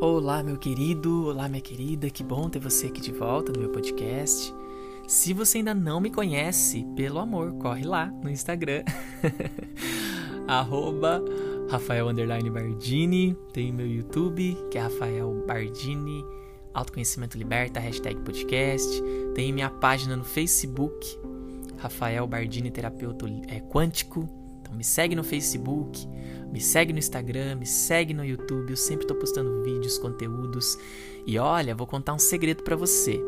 Olá, meu querido, olá, minha querida, que bom ter você aqui de volta no meu podcast. Se você ainda não me conhece, pelo amor, corre lá no Instagram, arroba Rafael Bardini, tem meu YouTube, que é Rafael Bardini, Autoconhecimento Liberta, hashtag podcast, tem minha página no Facebook, Rafael Bardini Terapeuta é, Quântico, então me segue no Facebook, me segue no Instagram, me segue no YouTube, eu sempre estou postando vídeos, conteúdos. E olha, vou contar um segredo para você.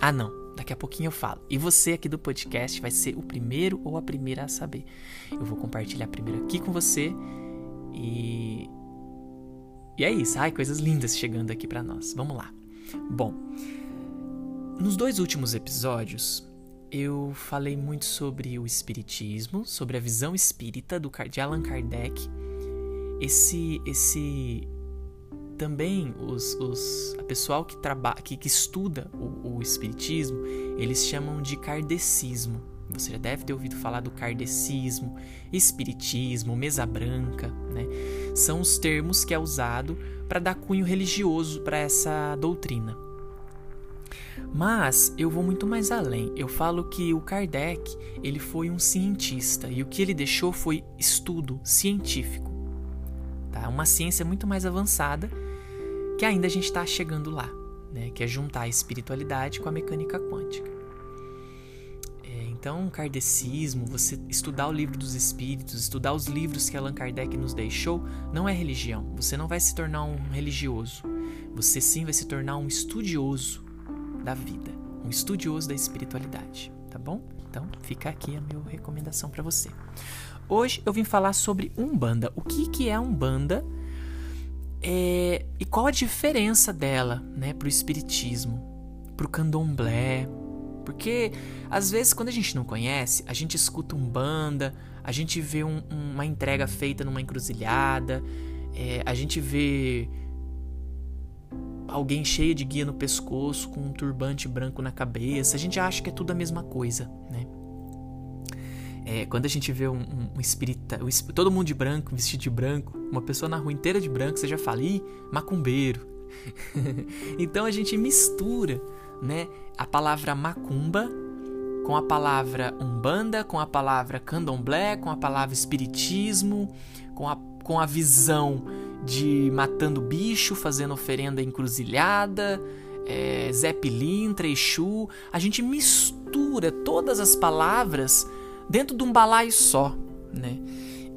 Ah, não, daqui a pouquinho eu falo. E você aqui do podcast vai ser o primeiro ou a primeira a saber. Eu vou compartilhar primeiro aqui com você e e é isso. Ai, coisas lindas chegando aqui para nós. Vamos lá. Bom, nos dois últimos episódios eu falei muito sobre o espiritismo, sobre a visão espírita do de Allan Kardec. Esse esse também os, os a pessoal que trabalha que, que estuda o, o espiritismo, eles chamam de kardecismo. Você já deve ter ouvido falar do kardecismo, espiritismo, mesa branca, né? São os termos que é usado para dar cunho religioso para essa doutrina. Mas eu vou muito mais além. Eu falo que o Kardec, ele foi um cientista e o que ele deixou foi estudo científico. Tá? Uma ciência muito mais avançada que ainda a gente está chegando lá, né? que é juntar a espiritualidade com a mecânica quântica. É, então, o kardecismo, você estudar o livro dos espíritos, estudar os livros que Allan Kardec nos deixou, não é religião. Você não vai se tornar um religioso. Você sim vai se tornar um estudioso da vida, um estudioso da espiritualidade, tá bom? Então, fica aqui a minha recomendação para você. Hoje eu vim falar sobre Umbanda. O que, que é Umbanda é, e qual a diferença dela né, para o Espiritismo, para o Candomblé. Porque às vezes quando a gente não conhece, a gente escuta Umbanda, a gente vê um, uma entrega feita numa encruzilhada, é, a gente vê alguém cheio de guia no pescoço, com um turbante branco na cabeça. A gente acha que é tudo a mesma coisa, né? É, quando a gente vê um, um, um espírita, um, todo mundo de branco, vestido de branco, uma pessoa na rua inteira de branco, você já fala, ih, macumbeiro. então a gente mistura, né, a palavra macumba com a palavra umbanda, com a palavra candomblé, com a palavra espiritismo, com a, com a visão de matando bicho, fazendo oferenda encruzilhada, é, Zé Pilintra, Exu. A gente mistura todas as palavras dentro de um balaio só, né?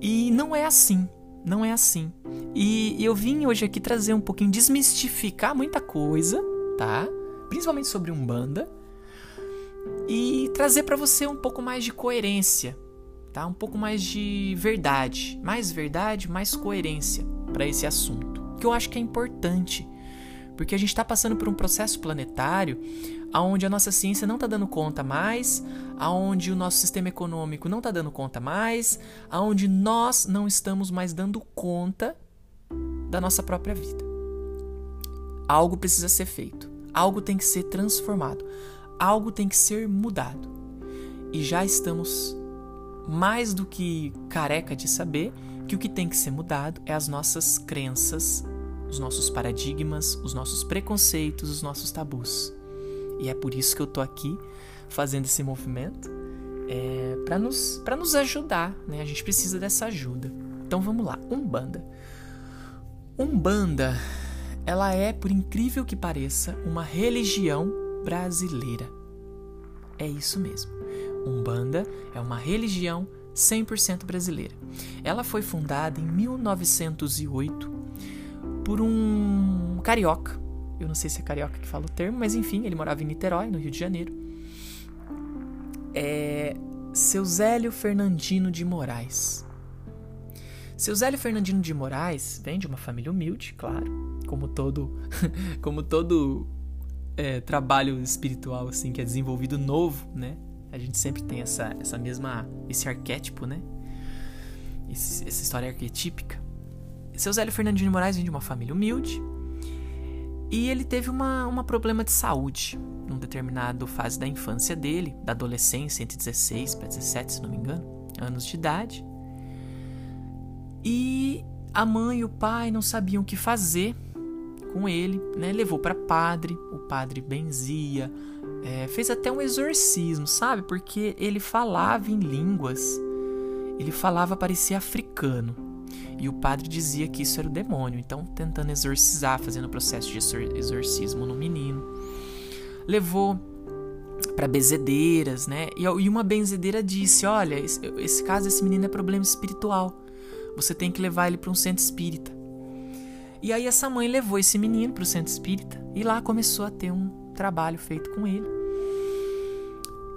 E não é assim, não é assim. E, eu vim hoje aqui trazer um pouquinho, desmistificar muita coisa, tá? Principalmente sobre Umbanda. E trazer para você um pouco mais de coerência, tá? Um pouco mais de verdade, mais verdade, mais coerência para esse assunto, que eu acho que é importante, porque a gente está passando por um processo planetário aonde a nossa ciência não está dando conta mais, aonde o nosso sistema econômico não está dando conta mais, aonde nós não estamos mais dando conta da nossa própria vida. Algo precisa ser feito, algo tem que ser transformado, algo tem que ser mudado. E já estamos mais do que careca de saber que o que tem que ser mudado é as nossas crenças, os nossos paradigmas, os nossos preconceitos, os nossos tabus. E é por isso que eu tô aqui fazendo esse movimento é, para nos, nos ajudar, né? A gente precisa dessa ajuda. Então vamos lá, Umbanda. Umbanda, ela é, por incrível que pareça, uma religião brasileira. É isso mesmo. Umbanda é uma religião 100% brasileira. Ela foi fundada em 1908 por um carioca. Eu não sei se é carioca que fala o termo, mas enfim, ele morava em Niterói, no Rio de Janeiro. É seu Zélio Fernandino de Moraes. Seu Zélio Fernandino de Moraes vem de uma família humilde, claro, como todo, como todo é, trabalho espiritual assim que é desenvolvido novo, né? A gente sempre tem essa, essa mesma. esse arquétipo, né? Esse, essa história arquetípica. Seu Zélio Fernandinho de Moraes vem de uma família humilde. E ele teve uma, uma problema de saúde num determinado fase da infância dele, da adolescência, entre 16 para 17, se não me engano, anos de idade. E a mãe e o pai não sabiam o que fazer com ele, né? Levou para padre, o padre benzia, é, fez até um exorcismo, sabe? Porque ele falava em línguas, ele falava parecia africano. E o padre dizia que isso era o demônio, então tentando exorcizar, fazendo o processo de exorcismo no menino. Levou para benzedeiras, né? E uma benzedeira disse: Olha, esse, caso desse menino é problema espiritual. Você tem que levar ele para um centro espírita. E aí essa mãe levou esse menino para o centro espírita e lá começou a ter um trabalho feito com ele.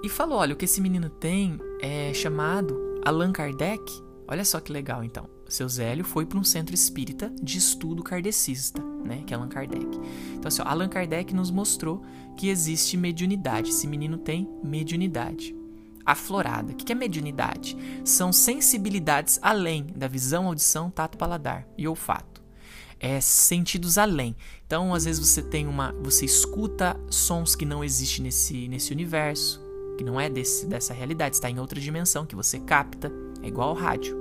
E falou: olha, o que esse menino tem é chamado Allan Kardec. Olha só que legal então. Seu Zélio foi para um centro espírita de estudo kardecista, né, que é Allan Kardec. Então, assim, ó, Allan Kardec nos mostrou que existe mediunidade. Esse menino tem mediunidade aflorada. O que é mediunidade? São sensibilidades além da visão, audição, tato, paladar e olfato. É sentidos além. Então, às vezes você tem uma, você escuta sons que não existem nesse nesse universo, que não é desse dessa realidade, está em outra dimensão que você capta. É igual ao rádio.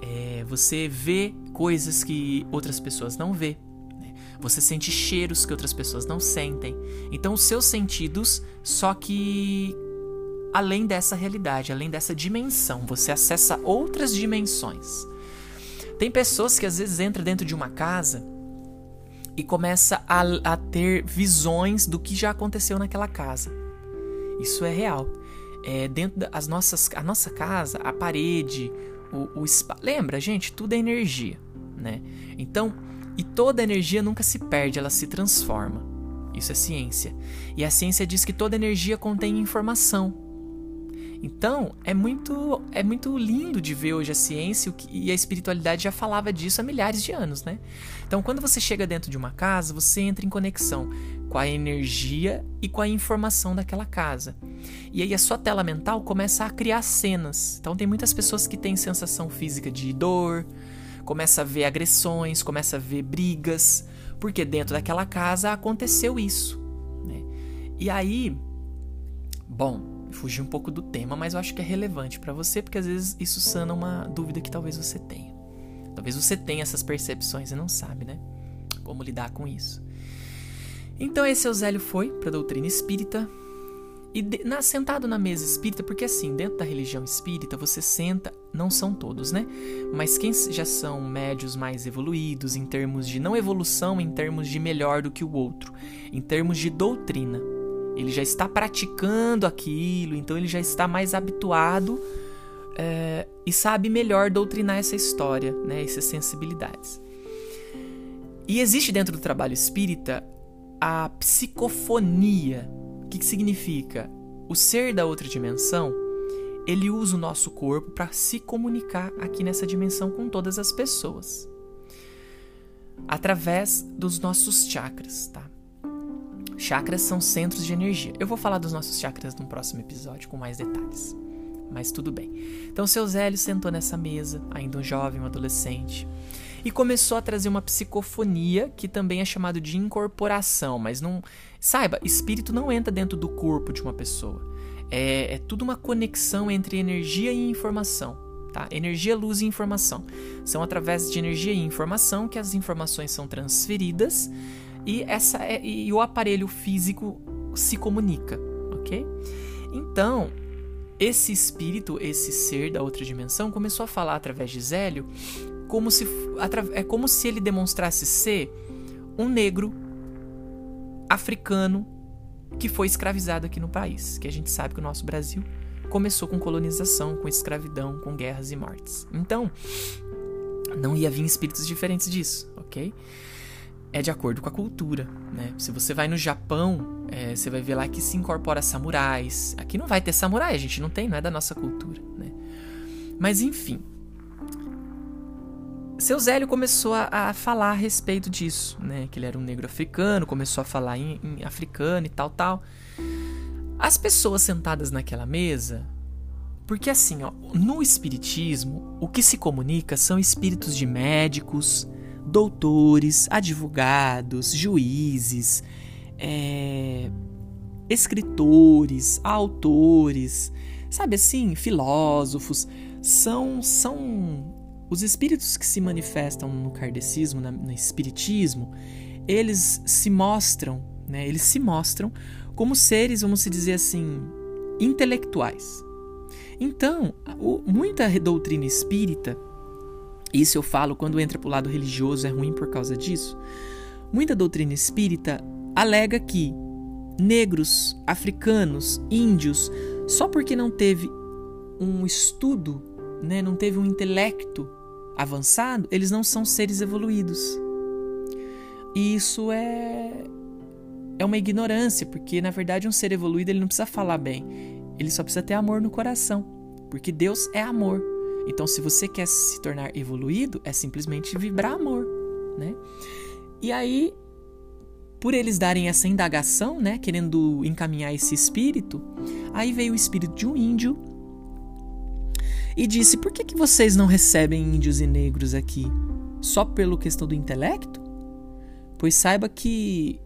É, você vê coisas que outras pessoas não vê. Né? Você sente cheiros que outras pessoas não sentem. Então, os seus sentidos, só que além dessa realidade, além dessa dimensão. Você acessa outras dimensões. Tem pessoas que às vezes entram dentro de uma casa e começa a, a ter visões do que já aconteceu naquela casa. Isso é real. É, dentro das nossas, a nossa casa, a parede, o, o lembra, gente, tudo é energia, né? Então, e toda energia nunca se perde, ela se transforma. Isso é ciência. E a ciência diz que toda energia contém informação. Então, é muito, é muito lindo de ver hoje a ciência e a espiritualidade já falava disso há milhares de anos, né? Então, quando você chega dentro de uma casa, você entra em conexão com a energia e com a informação daquela casa. E aí a sua tela mental começa a criar cenas. Então, tem muitas pessoas que têm sensação física de dor, começa a ver agressões, começa a ver brigas, porque dentro daquela casa aconteceu isso, né? E aí, bom, fugir um pouco do tema, mas eu acho que é relevante para você, porque às vezes isso sana uma dúvida que talvez você tenha. Talvez você tenha essas percepções e não sabe, né? Como lidar com isso. Então esse Eusélio foi para a doutrina espírita e de, na, sentado na mesa espírita, porque assim, dentro da religião espírita, você senta, não são todos, né? Mas quem já são médios mais evoluídos em termos de não evolução, em termos de melhor do que o outro, em termos de doutrina ele já está praticando aquilo, então ele já está mais habituado é, e sabe melhor doutrinar essa história, né, essas sensibilidades. E existe dentro do trabalho espírita a psicofonia. O que, que significa? O ser da outra dimensão ele usa o nosso corpo para se comunicar aqui nessa dimensão com todas as pessoas através dos nossos chakras, tá? Chakras são centros de energia. Eu vou falar dos nossos chakras num próximo episódio com mais detalhes. Mas tudo bem. Então, seu Zélio sentou nessa mesa, ainda um jovem, um adolescente, e começou a trazer uma psicofonia que também é chamado de incorporação, mas não. Saiba, espírito não entra dentro do corpo de uma pessoa. É, é tudo uma conexão entre energia e informação. Tá? Energia, luz e informação. São através de energia e informação que as informações são transferidas e, essa é, e o aparelho físico se comunica, ok? Então, esse espírito, esse ser da outra dimensão, começou a falar através de Zélio como se, é como se ele demonstrasse ser um negro africano que foi escravizado aqui no país. Que a gente sabe que o nosso Brasil começou com colonização, com escravidão, com guerras e mortes. Então, não ia vir espíritos diferentes disso, ok? É de acordo com a cultura, né? Se você vai no Japão, é, você vai ver lá que se incorpora samurais. Aqui não vai ter samurai, a gente não tem, não é da nossa cultura, né? Mas enfim, seu Zélio começou a, a, falar a respeito disso, né? Que ele era um negro africano, começou a falar em, em africano e tal, tal. As pessoas sentadas naquela mesa, porque assim, ó, no espiritismo, o que se comunica são espíritos de médicos, doutores, advogados, juízes, é, escritores, autores, sabe assim, filósofos, são são os espíritos que se manifestam no kardecismo, no espiritismo, eles se mostram, né? Eles se mostram como seres, vamos se dizer assim, intelectuais. Então, muita doutrina espírita, isso eu falo quando entra para o lado religioso é ruim por causa disso. Muita doutrina espírita alega que negros, africanos, índios, só porque não teve um estudo, né, não teve um intelecto avançado, eles não são seres evoluídos. E isso é é uma ignorância, porque na verdade um ser evoluído ele não precisa falar bem, ele só precisa ter amor no coração, porque Deus é amor. Então, se você quer se tornar evoluído, é simplesmente vibrar amor, né? E aí, por eles darem essa indagação, né, querendo encaminhar esse espírito, aí veio o espírito de um índio e disse: Por que, que vocês não recebem índios e negros aqui? Só pelo questão do intelecto? Pois saiba que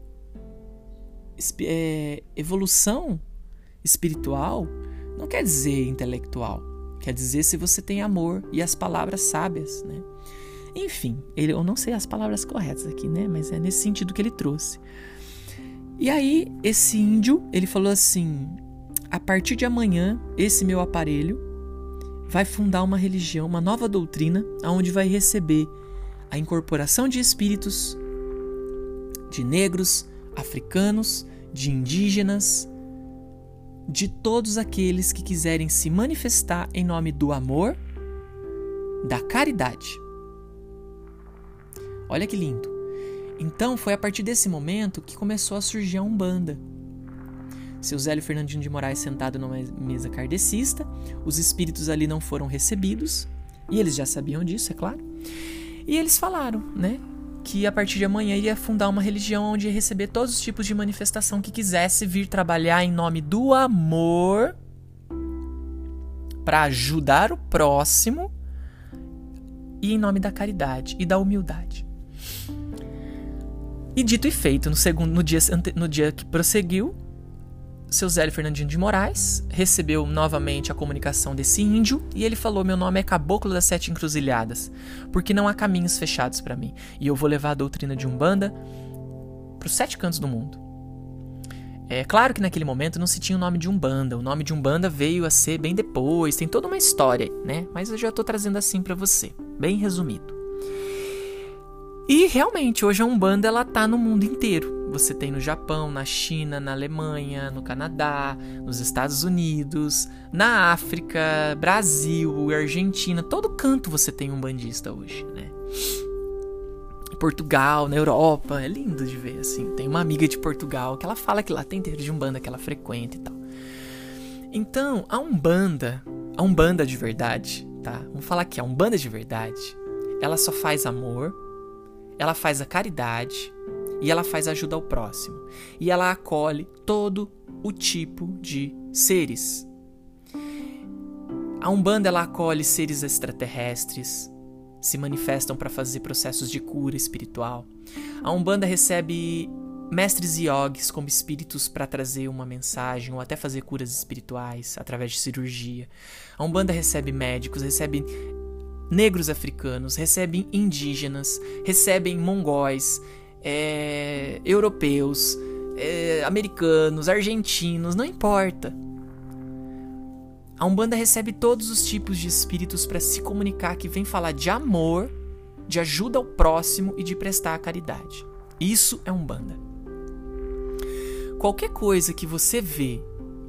é, evolução espiritual não quer dizer intelectual, quer dizer se você tem amor e as palavras sábias, né? Enfim, ele, eu não sei as palavras corretas aqui, né? Mas é nesse sentido que ele trouxe. E aí, esse índio, ele falou assim: a partir de amanhã, esse meu aparelho vai fundar uma religião, uma nova doutrina, onde vai receber a incorporação de espíritos de negros, africanos, de indígenas, de todos aqueles que quiserem se manifestar em nome do amor, da caridade. Olha que lindo. Então foi a partir desse momento que começou a surgir a Umbanda seu Zélio Fernandinho de Moraes sentado numa mesa kardecista, os espíritos ali não foram recebidos, e eles já sabiam disso, é claro. E eles falaram, né, que a partir de amanhã iria fundar uma religião onde ia receber todos os tipos de manifestação que quisesse vir trabalhar em nome do amor para ajudar o próximo e em nome da caridade e da humildade. E dito e feito, no segundo no dia, no dia que prosseguiu, seu Zélio Fernandinho de Moraes recebeu novamente a comunicação desse índio e ele falou: Meu nome é Caboclo das Sete Encruzilhadas, porque não há caminhos fechados para mim, e eu vou levar a doutrina de Umbanda para os sete cantos do mundo. É claro que naquele momento não se tinha o nome de Umbanda, o nome de Umbanda veio a ser bem depois, tem toda uma história, né? Mas eu já estou trazendo assim para você, bem resumido. E realmente, hoje a Umbanda ela tá no mundo inteiro. Você tem no Japão, na China, na Alemanha, no Canadá, nos Estados Unidos, na África, Brasil, Argentina, todo canto você tem um bandista hoje, né? Portugal, na Europa, é lindo de ver assim. Tem uma amiga de Portugal que ela fala que lá tem terreiro de Umbanda que ela frequenta e tal. Então, a Umbanda, a Umbanda de verdade, tá? Vamos falar que a Umbanda de verdade, ela só faz amor, ela faz a caridade e ela faz ajuda ao próximo. E ela acolhe todo o tipo de seres. A Umbanda ela acolhe seres extraterrestres, se manifestam para fazer processos de cura espiritual. A Umbanda recebe mestres yogis como espíritos para trazer uma mensagem ou até fazer curas espirituais através de cirurgia. A Umbanda recebe médicos, recebe negros africanos, recebem indígenas, recebem mongóis, é, europeus, é, americanos, argentinos, não importa. A Umbanda recebe todos os tipos de espíritos para se comunicar que vem falar de amor, de ajuda ao próximo e de prestar a caridade. Isso é Umbanda. Qualquer coisa que você vê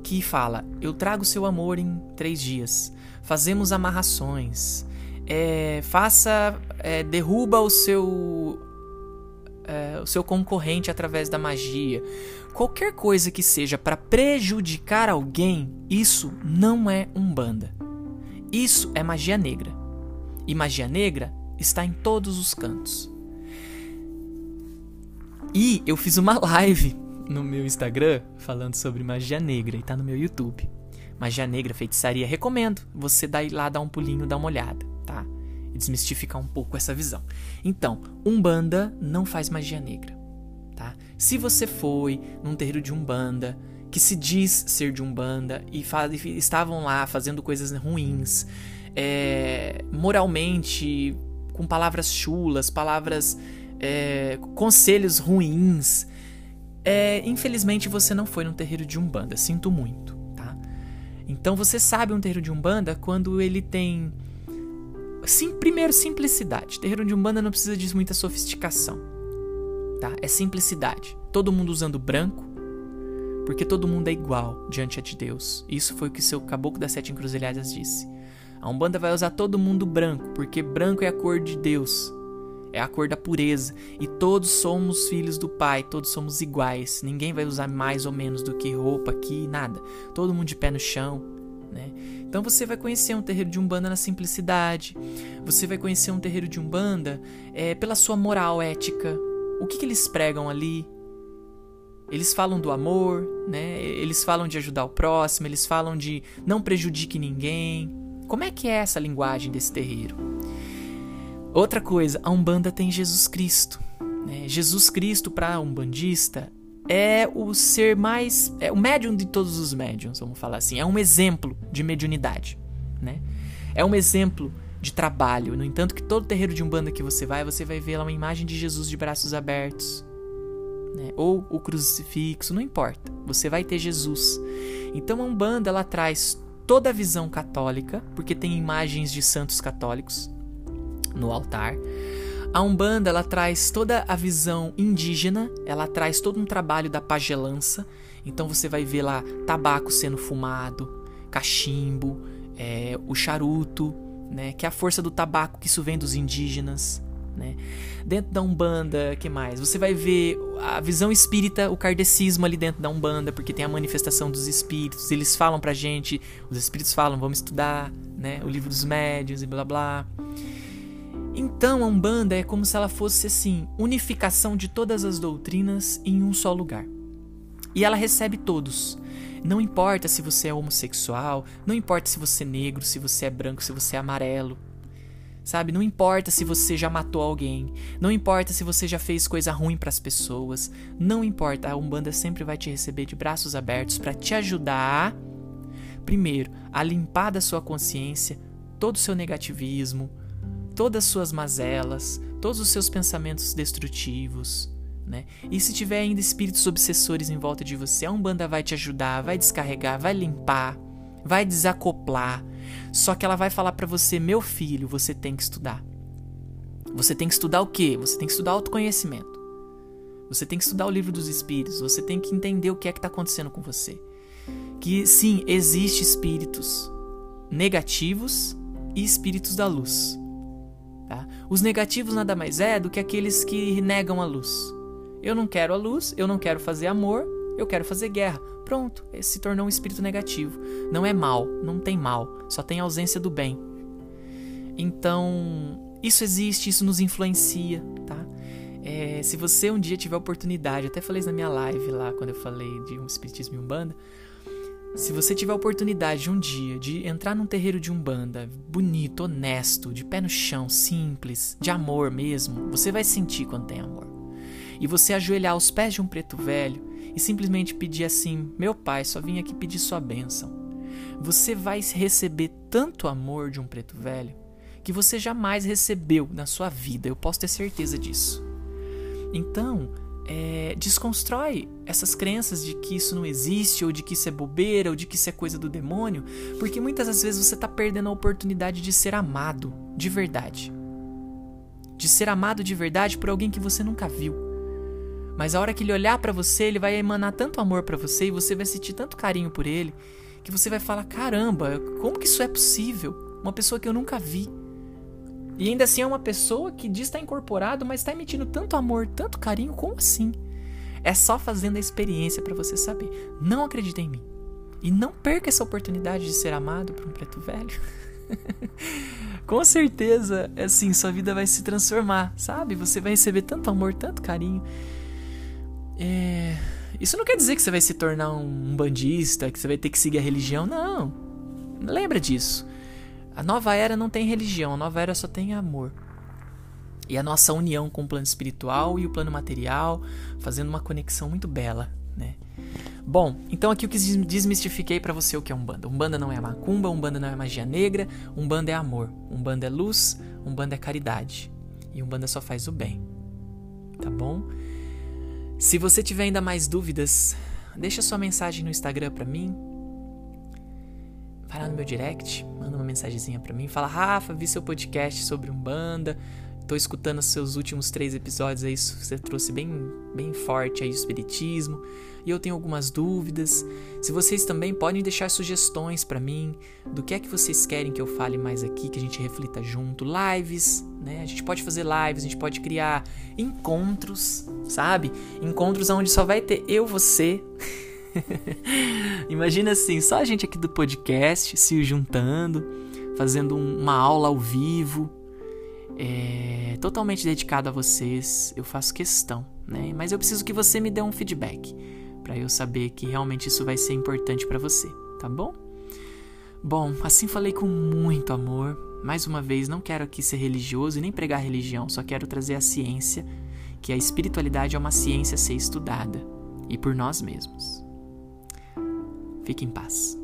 que fala, eu trago seu amor em três dias, fazemos amarrações, é, faça, é, derruba o seu, é, o seu concorrente através da magia. Qualquer coisa que seja para prejudicar alguém, isso não é umbanda. Isso é magia negra. E magia negra está em todos os cantos. E eu fiz uma live no meu Instagram falando sobre magia negra e tá no meu YouTube. Magia negra, feitiçaria, recomendo você dar lá dar um pulinho, dar uma olhada tá? Desmistificar um pouco essa visão. Então, Umbanda não faz magia negra, tá? Se você foi num terreiro de Umbanda que se diz ser de Umbanda e, e estavam lá fazendo coisas ruins, é, moralmente, com palavras chulas, palavras é, conselhos ruins. É, infelizmente você não foi num terreiro de Umbanda, sinto muito, tá? Então você sabe um terreiro de Umbanda quando ele tem. Sim, primeiro, simplicidade. Terreiro de Umbanda não precisa de muita sofisticação, tá? É simplicidade. Todo mundo usando branco, porque todo mundo é igual diante de Deus. Isso foi o que seu caboclo das sete encruzilhadas disse. A Umbanda vai usar todo mundo branco, porque branco é a cor de Deus é a cor da pureza. E todos somos filhos do Pai, todos somos iguais. Ninguém vai usar mais ou menos do que roupa aqui, nada. Todo mundo de pé no chão. Então você vai conhecer um terreiro de Umbanda na simplicidade. Você vai conhecer um terreiro de Umbanda é, pela sua moral ética. O que, que eles pregam ali? Eles falam do amor, né? Eles falam de ajudar o próximo, eles falam de não prejudique ninguém. Como é que é essa linguagem desse terreiro? Outra coisa, a Umbanda tem Jesus Cristo. Né? Jesus Cristo, para a Umbandista, é o ser mais. É o médium de todos os médiums, vamos falar assim. É um exemplo de mediunidade. Né? É um exemplo de trabalho. No entanto, que todo terreiro de Umbanda que você vai, você vai ver lá uma imagem de Jesus de braços abertos. Né? Ou o crucifixo, não importa. Você vai ter Jesus. Então a Umbanda ela traz toda a visão católica, porque tem imagens de santos católicos no altar. A Umbanda ela traz toda a visão indígena, ela traz todo um trabalho da pagelança. Então você vai ver lá tabaco sendo fumado, cachimbo, é, o charuto, né, que é a força do tabaco que isso vem dos indígenas. Né? Dentro da Umbanda, que mais? Você vai ver a visão espírita, o kardecismo ali dentro da Umbanda, porque tem a manifestação dos espíritos. Eles falam pra gente, os espíritos falam, vamos estudar, né? O livro dos médios e blá blá. Então a Umbanda é como se ela fosse assim, unificação de todas as doutrinas em um só lugar. E ela recebe todos. Não importa se você é homossexual, não importa se você é negro, se você é branco, se você é amarelo. Sabe? Não importa se você já matou alguém, não importa se você já fez coisa ruim para as pessoas, não importa, a Umbanda sempre vai te receber de braços abertos para te ajudar primeiro a limpar da sua consciência todo o seu negativismo, todas as suas mazelas, todos os seus pensamentos destrutivos. Né? E se tiver ainda espíritos obsessores em volta de você, a Umbanda vai te ajudar, vai descarregar, vai limpar, vai desacoplar. Só que ela vai falar para você, meu filho, você tem que estudar. Você tem que estudar o quê? Você tem que estudar autoconhecimento. Você tem que estudar o livro dos espíritos, você tem que entender o que é que está acontecendo com você. Que sim, existe espíritos negativos e espíritos da luz. Tá? Os negativos nada mais é do que aqueles que negam a luz. Eu não quero a luz, eu não quero fazer amor, eu quero fazer guerra. Pronto, esse se tornou um espírito negativo. Não é mal, não tem mal, só tem ausência do bem. Então, isso existe, isso nos influencia, tá? É, se você um dia tiver oportunidade, até falei isso na minha live lá, quando eu falei de um espiritismo e umbanda, se você tiver a oportunidade um dia de entrar num terreiro de umbanda, bonito, honesto, de pé no chão, simples, de amor mesmo, você vai sentir quando tem amor. E você ajoelhar aos pés de um preto velho e simplesmente pedir assim: Meu pai, só vim aqui pedir sua bênção. Você vai receber tanto amor de um preto velho que você jamais recebeu na sua vida, eu posso ter certeza disso. Então, é, desconstrói essas crenças de que isso não existe, ou de que isso é bobeira, ou de que isso é coisa do demônio, porque muitas das vezes você está perdendo a oportunidade de ser amado de verdade. De ser amado de verdade por alguém que você nunca viu. Mas a hora que ele olhar para você, ele vai emanar tanto amor para você e você vai sentir tanto carinho por ele, que você vai falar: caramba, como que isso é possível? Uma pessoa que eu nunca vi. E ainda assim é uma pessoa que diz estar incorporado, mas está emitindo tanto amor, tanto carinho, como assim? É só fazendo a experiência para você saber. Não acredite em mim. E não perca essa oportunidade de ser amado por um preto velho. Com certeza, assim, sua vida vai se transformar, sabe? Você vai receber tanto amor, tanto carinho. É... Isso não quer dizer que você vai se tornar um bandista, que você vai ter que seguir a religião, não. Lembra disso. A nova era não tem religião, a nova era só tem amor. E a nossa união com o plano espiritual e o plano material, fazendo uma conexão muito bela, né? Bom, então aqui eu quis desmistifiquei para você o que é Umbanda. Umbanda não é macumba, Umbanda não é magia negra, Umbanda é amor, Umbanda é luz, Umbanda é caridade. E Umbanda só faz o bem. tá bom? Se você tiver ainda mais dúvidas, deixa sua mensagem no Instagram para mim. Vai lá no meu direct, manda uma mensagenzinha para mim, fala: "Rafa, vi seu podcast sobre Umbanda, tô escutando seus últimos três episódios aí, você trouxe bem, bem forte aí o espiritismo e eu tenho algumas dúvidas. Se vocês também podem deixar sugestões para mim do que é que vocês querem que eu fale mais aqui, que a gente reflita junto, lives, né? A gente pode fazer lives, a gente pode criar encontros, sabe? Encontros onde só vai ter eu, você. Imagina assim, só a gente aqui do podcast se juntando, fazendo uma aula ao vivo, é, totalmente dedicado a vocês. Eu faço questão, né? Mas eu preciso que você me dê um feedback para eu saber que realmente isso vai ser importante para você, tá bom? Bom, assim falei com muito amor. Mais uma vez, não quero aqui ser religioso e nem pregar religião, só quero trazer a ciência, que a espiritualidade é uma ciência a ser estudada e por nós mesmos. Fique em paz.